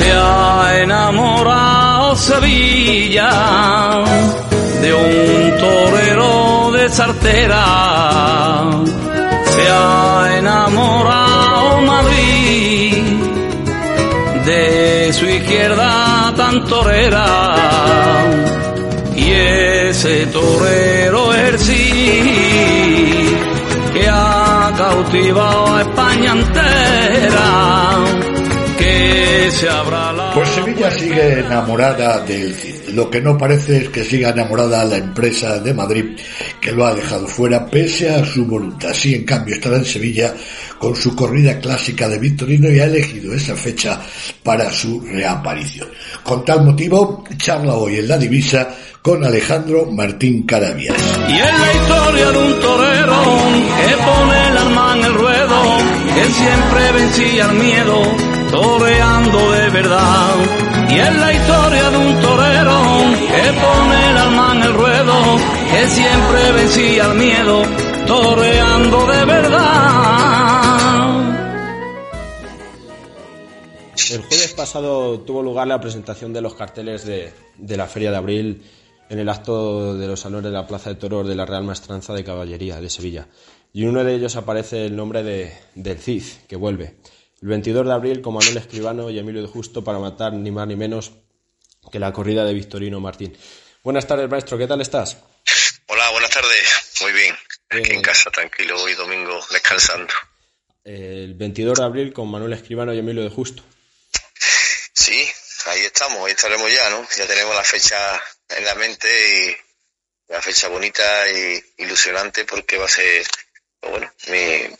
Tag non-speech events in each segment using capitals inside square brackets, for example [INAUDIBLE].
Se ha enamorado Sevilla de un torero de sartera. Se ha enamorado Madrid de su izquierda tan torera. Y ese torero es sí que ha cautivado a España entera. Pues Sevilla sigue enamorada del Cid. Lo que no parece es que siga enamorada la empresa de Madrid que lo ha dejado fuera pese a su voluntad. Sí, en cambio estará en Sevilla con su corrida clásica de Victorino y ha elegido esa fecha para su reaparición. Con tal motivo, charla hoy en la divisa con Alejandro Martín Carabias. Y es la historia de un torero que pone el alma en el ruedo, que siempre vencía el miedo, toreando de verdad. Y es la historia de un torero que pone el alma en el ruedo, que siempre vencía el miedo, toreando de verdad. El jueves pasado tuvo lugar la presentación de los carteles de, de la Feria de Abril en el acto de los salones de la Plaza de Toros de la Real Maestranza de Caballería de Sevilla. Y en uno de ellos aparece el nombre de, del Cid, que vuelve. El 22 de abril con Manuel Escribano y Emilio de Justo para matar ni más ni menos que la corrida de Victorino Martín. Buenas tardes, maestro, ¿qué tal estás? Hola, buenas tardes. Muy bien. Aquí en casa, tranquilo, hoy domingo, descansando. El 22 de abril con Manuel Escribano y Emilio de Justo. Sí, ahí estamos, ahí estaremos ya, ¿no? Ya tenemos la fecha en la mente y una fecha bonita y ilusionante porque va a ser, pues bueno, mi,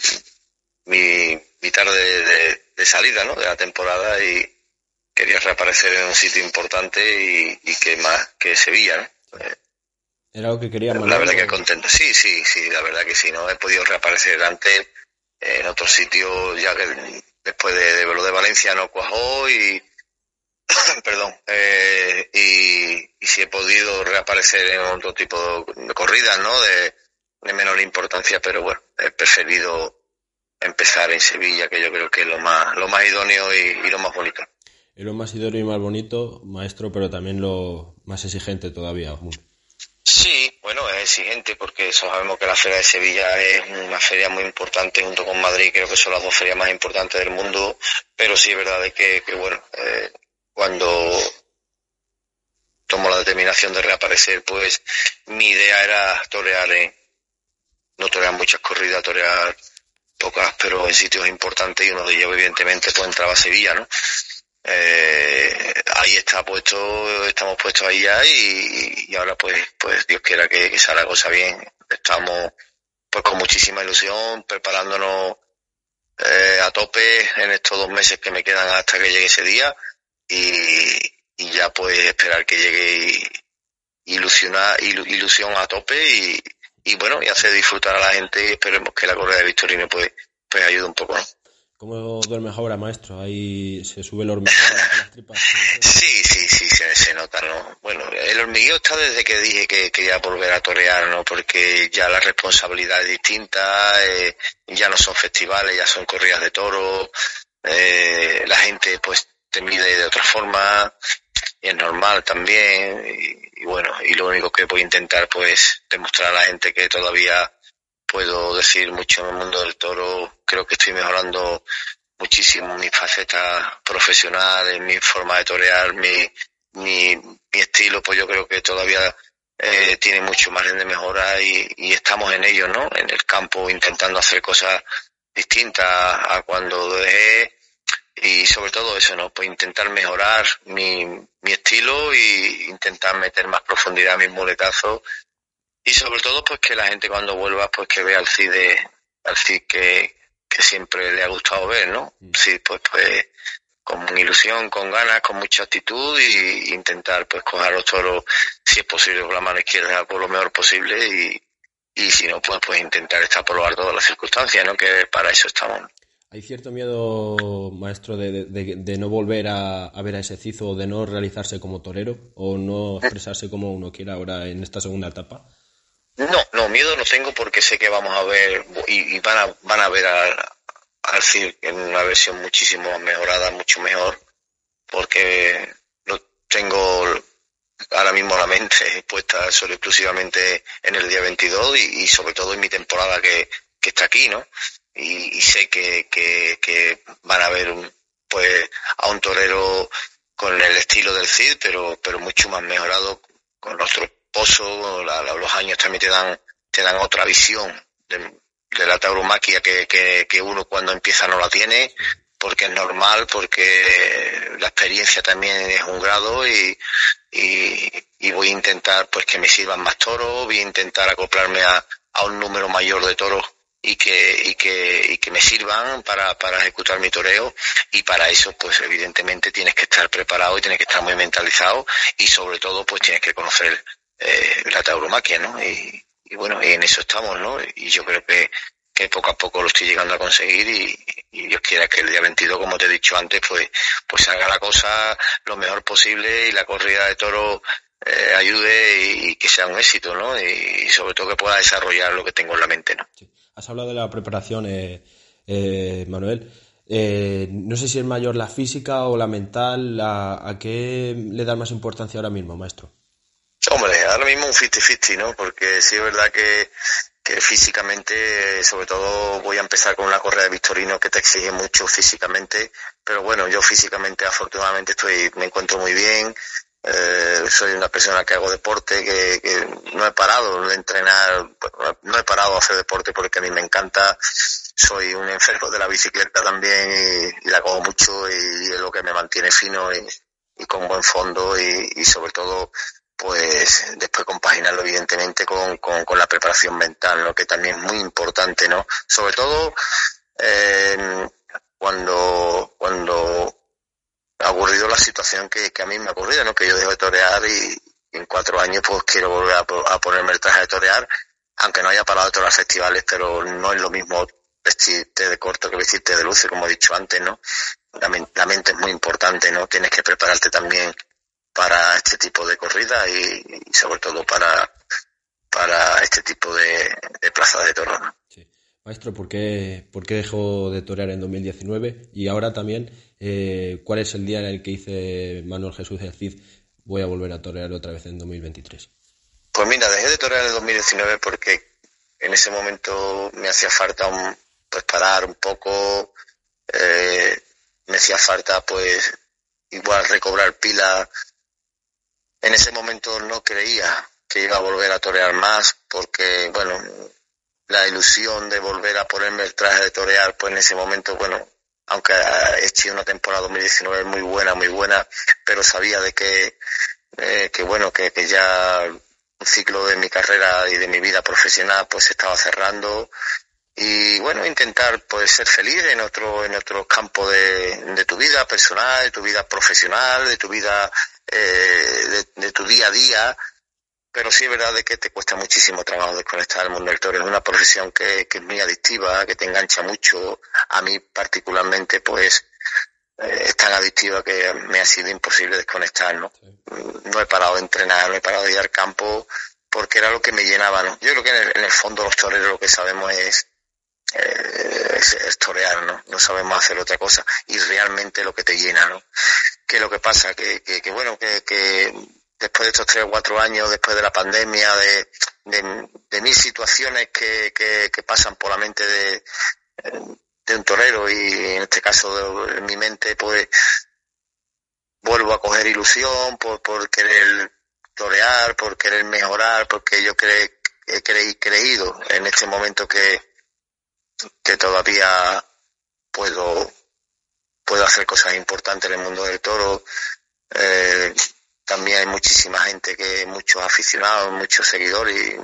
mi, mi tarde de, salida, ¿no? De la temporada y quería reaparecer en un sitio importante y, y que más que Sevilla, ¿no? Eh, Era algo que quería la Manuel, verdad que contento. Sí, sí, sí, la verdad que sí, ¿no? He podido reaparecer antes en otro sitio, ya que después de, de lo de Valencia no cuajó y, [COUGHS] perdón, eh, y, y sí he podido reaparecer en otro tipo de corridas, ¿no? De, de menor importancia, pero bueno, he preferido empezar en Sevilla, que yo creo que es lo más, lo más idóneo y, y lo más bonito. Es lo más idóneo y más bonito, maestro, pero también lo más exigente todavía. Sí, bueno, es exigente porque sabemos que la Feria de Sevilla es una feria muy importante junto con Madrid, creo que son las dos ferias más importantes del mundo, pero sí es verdad de que, que bueno, eh, cuando tomo la determinación de reaparecer, pues mi idea era torear en, no torear muchas corridas, torear pocas, pero en sitios importantes y uno de ellos evidentemente pues entraba a Sevilla, ¿no? Eh, ahí está puesto, estamos puestos ahí ya y, y ahora pues, pues Dios quiera que, que salga la cosa bien. Estamos pues con muchísima ilusión, preparándonos eh, a tope en estos dos meses que me quedan hasta que llegue ese día y, y ya pues esperar que llegue ilusionar, ilu- ilusión a tope y, y bueno, y hacer disfrutar a la gente y esperemos que la correa de Victorino pues, pues ayude un poco, ¿no? ¿Cómo duermes ahora, maestro? Ahí se sube el las tripas. Sí, sí, sí, se, se nota, ¿no? Bueno, el hormigueo está desde que dije que quería volver a torear, ¿no? Porque ya la responsabilidad es distinta, eh, ya no son festivales, ya son corridas de toros, eh, la gente pues te mide de otra forma, es normal también, y, y bueno, y lo único que voy a intentar pues demostrar a la gente que todavía puedo decir mucho en el mundo del toro, creo que estoy mejorando muchísimo mi faceta profesional, mi forma de torear, mi, mi, mi estilo, pues yo creo que todavía eh, tiene mucho margen de mejora y, y estamos en ello, ¿no? En el campo intentando hacer cosas distintas a cuando dejé y sobre todo eso, ¿no? Pues intentar mejorar mi, mi estilo y intentar meter más profundidad a mis muletazos y sobre todo pues que la gente cuando vuelva pues que vea al Cid de- al Cid que, que siempre le ha gustado ver, ¿no? Sí, pues pues con ilusión, con ganas, con mucha actitud y, intentar pues coger los toros, si es posible, con la mano izquierda por lo mejor posible y, y si no, pues, pues intentar estar por lo alto de las circunstancias, ¿no? Que para eso estamos. ¿Hay cierto miedo, maestro, de, de, no volver a, a, ver a ese Cizo de no realizarse como torero o no expresarse como uno quiera ahora en esta segunda etapa? No, no, miedo no tengo porque sé que vamos a ver y, van, a, van a ver al, al en una versión muchísimo mejorada, mucho mejor, porque no tengo ahora mismo la mente [LAUGHS] puesta solo exclusivamente en el día 22 y, sobre todo en mi temporada que está aquí, ¿no? Y, sé que, que, van a ver un, pues a un torero con el estilo del Cid, pero, pero mucho más mejorado con nuestro esposo, los años también te dan, te dan otra visión de, de la tauromaquia que, que, que, uno cuando empieza no la tiene, porque es normal, porque la experiencia también es un grado y, y, y voy a intentar pues que me sirvan más toros, voy a intentar acoplarme a, a un número mayor de toros y que, y que, y que me sirvan para, para ejecutar mi toreo y para eso pues evidentemente tienes que estar preparado y tienes que estar muy mentalizado y sobre todo pues tienes que conocer eh, la tauromaquia, ¿no? Y, y bueno, y en eso estamos, ¿no? Y yo creo que, que poco a poco lo estoy llegando a conseguir y, y Dios quiera que el día 22, como te he dicho antes, pues, pues haga la cosa lo mejor posible y la corrida de toros eh, ayude y, que sea un éxito, ¿no? Y, sobre todo que pueda desarrollar lo que tengo en la mente, ¿no? Has hablado de la preparación, eh, eh, Manuel. Eh, no sé si es mayor la física o la mental. ¿A, qué le da más importancia ahora mismo, maestro? Hombre, ahora mismo un 50-50, ¿no? Porque sí es verdad que, que físicamente, sobre todo voy a empezar con una correa de Victorino que te exige mucho físicamente, pero bueno, yo físicamente afortunadamente estoy, me encuentro muy bien, eh, soy una persona que hago deporte, que, que, no he parado de entrenar, no he parado de hacer deporte porque a mí me encanta. Soy un enfermo de la bicicleta también y, la cojo mucho y, es lo que me mantiene fino y, con buen fondo y, sobre todo pues después compaginarlo evidentemente con, con, con, la preparación mental, ¿no? que también es muy importante, ¿no? Sobre todo eh, cuando, cuando ha ocurrido la situación que, que a mí me ha ocurrido, ¿no? Que yo dejo de torear y, en cuatro años pues quiero volver a, ponerme el traje de torear, aunque no haya parado de los festivales, pero no es lo mismo vestirte de corto que vestirte de luce, como he dicho antes, ¿no? La, mente es muy importante, ¿no? Tienes que prepararte también para este tipo de corrida y, sobre todo para, para este tipo de, de plaza de toro. Maestro, ¿por qué, ¿por dejó de torear en 2019? Y ahora también, eh, ¿cuál es el día en el que dice Manuel Jesús del Cid, voy a volver a torear otra vez en 2023? Pues mira, dejé de torear en 2019 porque en ese momento me hacía falta un, pues parar un poco, eh, me hacía falta pues igual recobrar pila. En ese momento no creía que iba a volver a torear más porque, bueno, la ilusión de volver a ponerme el traje de torear, pues en ese momento, bueno, aunque he hecho una temporada 2019 muy buena, muy buena, pero sabía de que, eh, que bueno, que, que ya un ciclo de mi carrera y de mi vida profesional pues estaba cerrando. Y bueno intentar pues ser feliz en otro en otro campo de, de tu vida personal de tu vida profesional de tu vida eh, de, de, tu día a día pero sí es verdad de que te cuesta muchísimo trabajo desconectar del mundo del toro. Es una profesión que, que, es muy adictiva, que te engancha mucho. A mí particularmente, pues, eh, es tan adictiva que me ha sido imposible desconectar, ¿no? No he parado de entrenar, no he parado de ir al campo, porque era lo que me llenaba, ¿no? Yo creo que en el, en el fondo los toreros lo que sabemos es, eh, es, es, torear, ¿no? No sabemos hacer otra cosa. Y realmente lo que te llena, ¿no? Que lo que pasa, que, que, que bueno, que, que después de estos tres o cuatro años, después de la pandemia, de, de, de mil situaciones que, que, que, pasan por la mente de, de un torero y en este caso en mi mente, pues vuelvo a coger ilusión por, por querer torear, por querer mejorar, porque yo cre, he cre, creído en este momento que, que todavía puedo, puedo hacer cosas importantes en el mundo del toro. Eh, también hay muchísima gente que, muchos aficionados, muchos seguidores,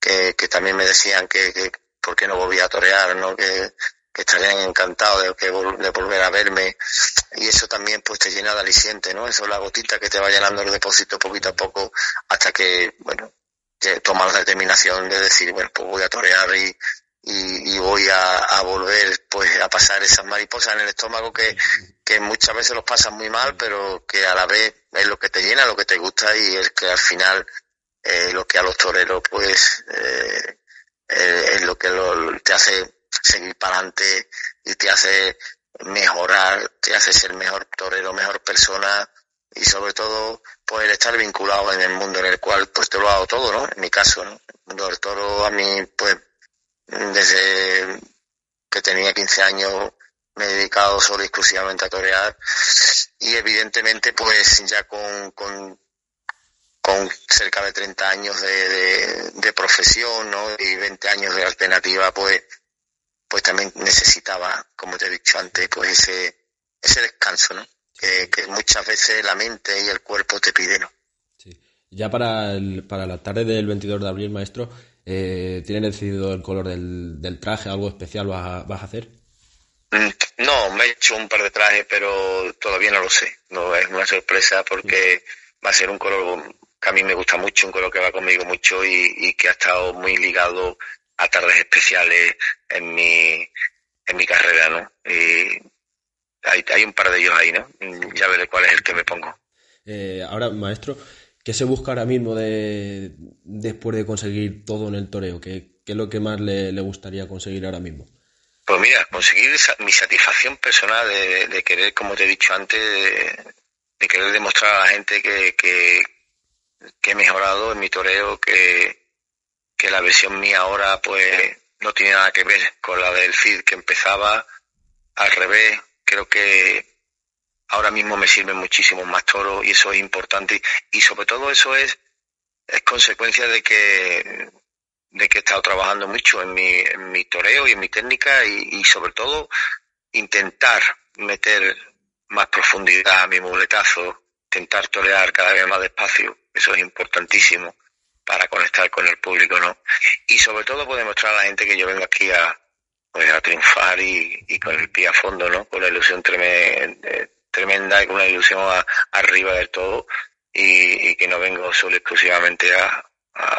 que, que también me decían que, que por qué no volvía a torear, ¿no? Que, que estarían encantados de, de volver a verme. y eso también pues te llena de aliciente, ¿no? Eso es la gotita que te va llenando el depósito poquito a poco hasta que, bueno, tomas la determinación de decir, bueno, pues voy a torear y, y, voy a, volver pues a pasar esas mariposas en el estómago que, que muchas veces los pasan muy mal, pero que a la vez es lo que te llena, lo que te gusta y es que al final eh, lo que a los toreros pues eh, eh, es lo que te hace seguir para adelante y te hace mejorar, te hace ser mejor torero, mejor persona y sobre todo poder estar vinculado en el mundo en el cual pues te lo hago todo, ¿no? En mi caso, ¿no? El mundo del toro a mí pues desde que tenía 15 años me he dedicado solo y exclusivamente a torear y evidentemente pues ya con, con, con cerca de 30 años de, de, profesión ¿no? y 20 años de alternativa pues pues también necesitaba como te he dicho antes pues ese ese descanso ¿no? que, que muchas veces la mente y el cuerpo te piden ¿no? sí. ya para, para la tarde del 22 de abril maestro eh, ¿Tienes decidido el color del, del traje? ¿Algo especial vas a, vas a hacer? No, me he hecho un par de trajes, pero todavía no lo sé. No es una sorpresa porque va a ser un color que a mí me gusta mucho, un color que va conmigo mucho y, que ha estado muy ligado a tardes especiales en mi, en mi carrera, ¿no? Y hay, hay un par de ellos ahí, ¿no? Ya veré cuál es el que me pongo. Eh, ahora, maestro, ¿Qué se busca ahora mismo de, después de conseguir todo en el toreo? ¿Qué, es lo que más le, gustaría conseguir ahora mismo? Pues mira, conseguir mi satisfacción personal de, querer, como te he dicho antes, de, querer demostrar a la gente que, he mejorado en mi toreo, que, que la versión mía ahora pues no tiene nada que ver con la del CID que empezaba. Al revés, creo que ahora mismo me sirven muchísimo más toros y eso es importante y sobre todo eso es, es consecuencia de que de que he estado trabajando mucho en mi, en mi toreo y en mi técnica y, sobre todo intentar meter más profundidad a mi muletazo, intentar torear cada vez más despacio, eso es importantísimo para conectar con el público, ¿no? Y sobre todo poder mostrar a la gente que yo vengo aquí a, pues, a triunfar y, y con el pie a fondo, ¿no? Con la ilusión tremenda, tremenda y con una ilusión arriba del todo y, que no vengo solo exclusivamente a,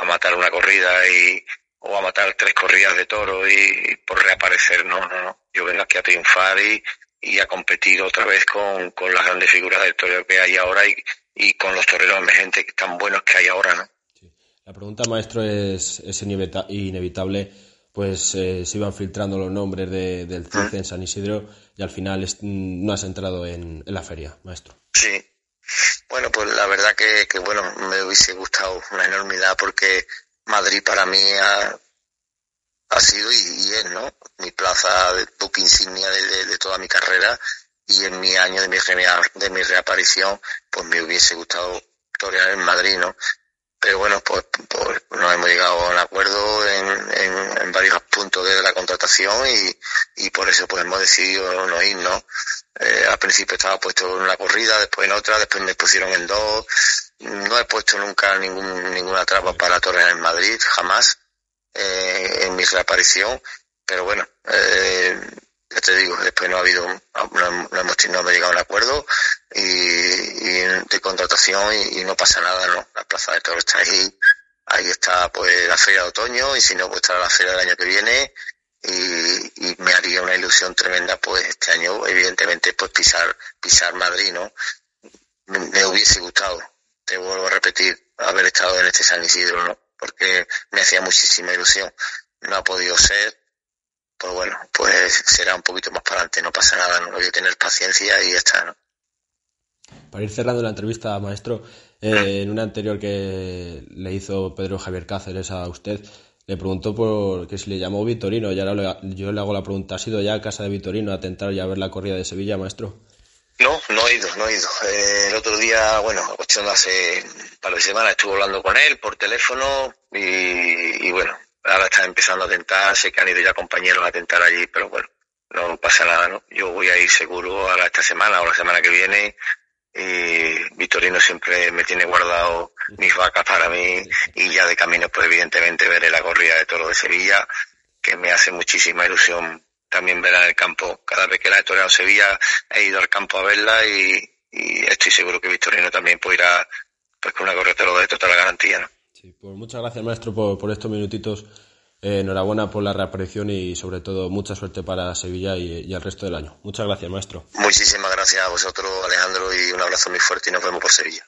matar una corrida y o a matar tres corridas de toro y, por reaparecer, no, no, no. Yo vengo aquí a triunfar y, y a competir otra vez con, con las grandes figuras del torero que hay ahora y, y con los toreros emergentes tan buenos que hay ahora, ¿no? La pregunta, maestro, es, es inevitable pues eh, se iban filtrando los nombres de, del CIC en San Isidro y al final no has entrado en, la feria, maestro. Sí. Bueno, pues la verdad que, que, bueno, me hubiese gustado una enormidad porque Madrid para mí ha, ha sido y, es, ¿no? Mi plaza de buque insignia de, de, toda mi carrera y en mi año de mi, de mi reaparición, pues me hubiese gustado torear en Madrid, ¿no? pero bueno, pues nos hemos llegado a un acuerdo en, en, varios puntos de y, por eso pues hemos decidido no ir, ¿no? Eh, al principio estaba puesto en una corrida, después en otra, después me pusieron en dos. No he puesto nunca ningún, ninguna traba para Torres en Madrid, jamás, eh, en mi reaparición. Pero bueno, eh, ya te digo, después no ha habido, no, hemos, no hemos llegado a un acuerdo y, de contratación y, no pasa nada, ¿no? La plaza de toros está ahí, ahí está pues la feria de otoño y si no pues estará la feria del año que viene y, me haría una ilusión tremenda pues este año evidentemente pues pisar, pisar Madrid, ¿no? Me, hubiese gustado, te vuelvo a repetir, haber estado en este San Isidro, ¿no? Porque me hacía muchísima ilusión. No ha podido ser, pues bueno, pues será un poquito más para adelante, no pasa nada, no voy a tener paciencia y ya está, ¿no? Para ir cerrando la entrevista, maestro, eh, en una anterior que le hizo Pedro Javier Cáceres a usted, le preguntó por que si le llamó Vitorino, y ahora yo le hago la pregunta, ¿ha sido ya a casa de Vitorino a tentar ya ver la corrida de Sevilla, maestro? No, no he ido, no he ido. Eh, el otro día, bueno, cuestión de hace un par de semanas, estuve hablando con él por teléfono y, y bueno, ahora están empezando a tentar, sé que han ido ya compañeros a tentar allí, pero bueno, no pasa nada, ¿no? Yo voy a ir seguro ahora esta semana o la semana que viene y Vitorino siempre me tiene guardado mis vacas para mí y ya de camino pues evidentemente veré la corrida de toro de Sevilla que me hace muchísima ilusión también verla en el campo. Cada vez que la he toreado Sevilla he ido al campo a verla y, estoy seguro que Victorino también puede ir a, pues con una corretera de toda la garantía. ¿no? Sí, pues muchas gracias maestro por, por estos minutitos. Eh, enhorabuena por la reaparición y sobre todo mucha suerte para Sevilla y, y el resto del año. Muchas gracias maestro. Muchísimas gracias a vosotros Alejandro y un abrazo muy fuerte y nos vemos por Sevilla.